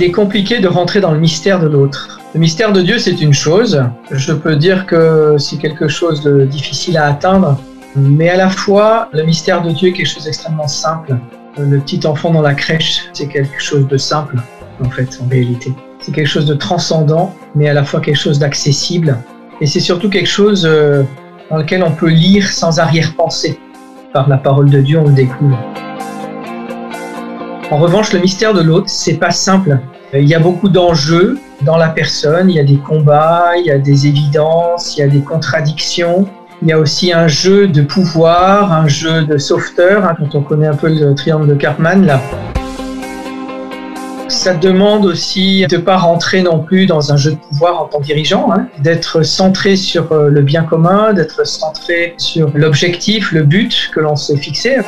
il est compliqué de rentrer dans le mystère de l'autre. Le mystère de Dieu, c'est une chose. Je peux dire que c'est quelque chose de difficile à atteindre, mais à la fois, le mystère de Dieu est quelque chose d'extrêmement simple. Le petit enfant dans la crèche, c'est quelque chose de simple, en fait, en réalité. C'est quelque chose de transcendant, mais à la fois quelque chose d'accessible. Et c'est surtout quelque chose euh, dans lequel on peut lire sans arrière-pensée. Par la parole de Dieu, on le découvre. En revanche, le mystère de l'autre, c'est pas simple. Il y a beaucoup d'enjeux dans la personne, il y a des combats, il y a des évidences, il y a des contradictions. Il y a aussi un jeu de pouvoir, un jeu de sauveteur, hein, quand on connaît un peu le triangle de Karpman là. Ça demande aussi de ne pas rentrer non plus dans un jeu de pouvoir en tant que dirigeant, hein, d'être centré sur euh, le bien commun, d'être centré sur l'objectif, le but que l'on s'est fixé.